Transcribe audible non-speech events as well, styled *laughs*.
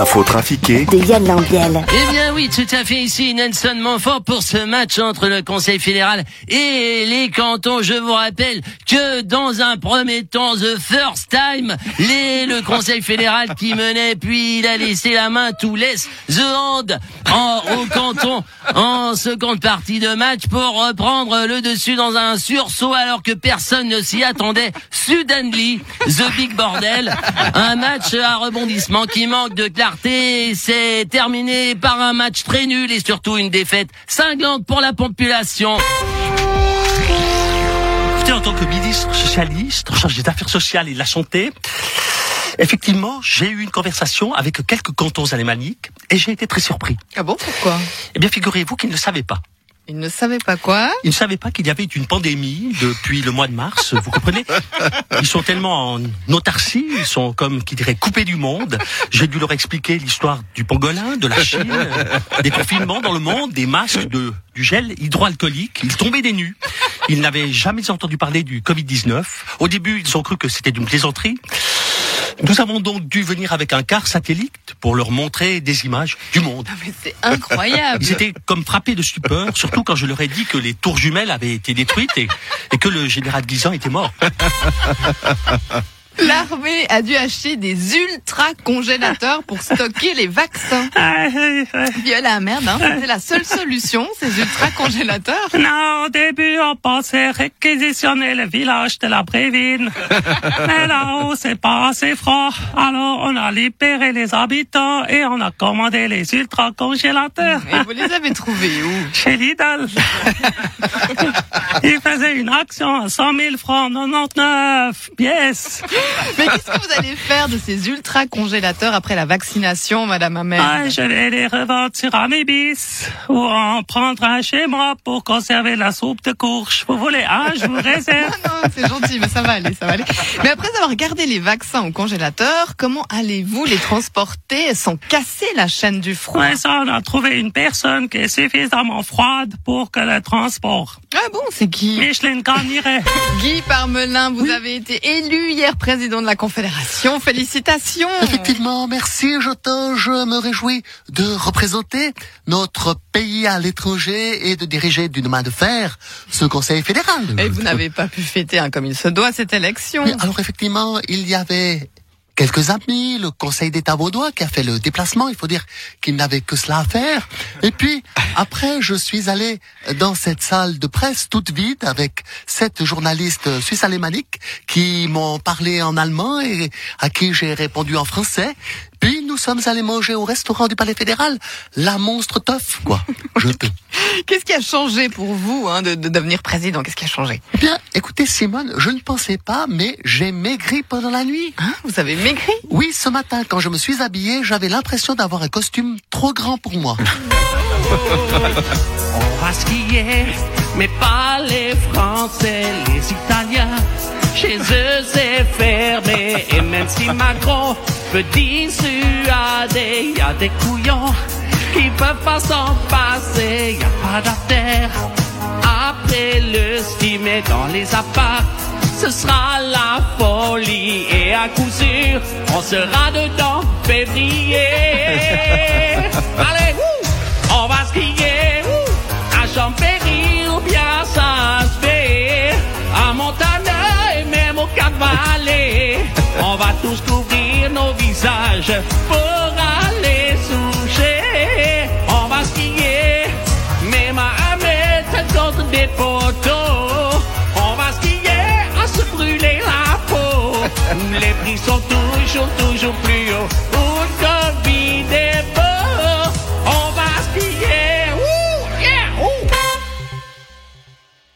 L'info trafiquée de Yann Lambiel. Eh bien oui, tout à fait ici Nelson Montfort pour ce match entre le Conseil fédéral et les cantons. Je vous rappelle que dans un premier temps, the first time, les, le Conseil fédéral qui menait, puis il a laissé la main, tout laisse the hand en, au canton en seconde partie de match pour reprendre le dessus dans un sursaut alors que personne ne s'y attendait. Suddenly, the big bordel, un match à rebondissement qui manque de clarté. C'est terminé par un match très nul et surtout une défaite cinglante pour la population. Écoutez, en tant que ministre socialiste, en charge des affaires sociales et de la santé, effectivement, j'ai eu une conversation avec quelques cantons alémaniques et j'ai été très surpris. Ah bon, pourquoi? Eh bien, figurez-vous qu'ils ne savaient pas. Ils ne savaient pas quoi Ils ne savaient pas qu'il y avait une pandémie depuis le mois de mars, vous comprenez Ils sont tellement en autarcie, ils sont comme, qui dirait, coupés du monde. J'ai dû leur expliquer l'histoire du pangolin, de la Chine, des confinements dans le monde, des masques, de, du gel hydroalcoolique. Ils tombaient des nues. Ils n'avaient jamais entendu parler du Covid-19. Au début, ils ont cru que c'était d'une plaisanterie. Nous avons donc dû venir avec un car satellite pour leur montrer des images du monde. Ah, c'est incroyable Ils étaient comme frappés de stupeur, surtout quand je leur ai dit que les tours jumelles avaient été détruites et, et que le général Guisan était mort. L'armée a dû acheter des ultra-congélateurs pour stocker les vaccins. Viola, merde, hein, c'était la seule solution, ces ultra-congélateurs. Non, au début, on pensait réquisitionner le village de la Brévine. *laughs* Mais là-haut, c'est pas assez froid. Alors, on a libéré les habitants et on a commandé les ultra-congélateurs. Et vous les avez trouvés où? *laughs* Chez Lidl. *laughs* Ils faisaient une action à 100 000 francs 99 pièces. *laughs* Mais qu'est-ce que vous allez faire de ces ultra-congélateurs après la vaccination, Madame Amel Ah, je vais les revendre sur Amibis ou en prendre un chez moi pour conserver la soupe de courge. Vous voulez un, je vous *laughs* réserve. Ah non, c'est gentil, mais ça va aller, ça va aller. Mais après avoir gardé les vaccins au congélateur, comment allez-vous les transporter? Sans casser la chaîne du froid? Ouais, ça, on a trouvé une personne qui est suffisamment froide pour que le transport. Ah bon, c'est qui Micheline Garniret. Guy Parmelin, vous avez été élu hier président de la Confédération. Félicitations. Effectivement, merci Jotin. Je me réjouis de représenter notre pays à l'étranger et de diriger d'une main de fer ce Conseil fédéral. Et vous n'avez pas pu fêter hein, comme il se doit cette élection. Oui, alors effectivement, il y avait quelques amis, le Conseil d'État vaudois qui a fait le déplacement. Il faut dire qu'il n'avait que cela à faire. Et puis, après, je suis allé dans cette salle de presse toute vide avec sept journalistes suisses alémaniques qui m'ont parlé en allemand et à qui j'ai répondu en français. Puis nous sommes allés manger au restaurant du Palais fédéral la monstre teuf, quoi. Je peux. Qu'est-ce qui a changé pour vous hein, de, de devenir président? Qu'est-ce qui a changé? Bien, écoutez Simone, je ne pensais pas, mais j'ai maigri pendant la nuit. hein Vous avez maigri? Oui, ce matin, quand je me suis habillé, j'avais l'impression d'avoir un costume trop grand pour moi. *laughs* On va skier, mais pas les Français, les Italiens. Chez eux c'est et même si Macron peut dissuader, y a des couillons qui peuvent pas s'en passer, y a pas d'affaire. Après le ski, mais dans les apparts, ce sera la folie et à coup sûr, on sera dedans février. *laughs* Allez, nos visages pour aller soucher. On va skier, même à mettre contre des poteaux.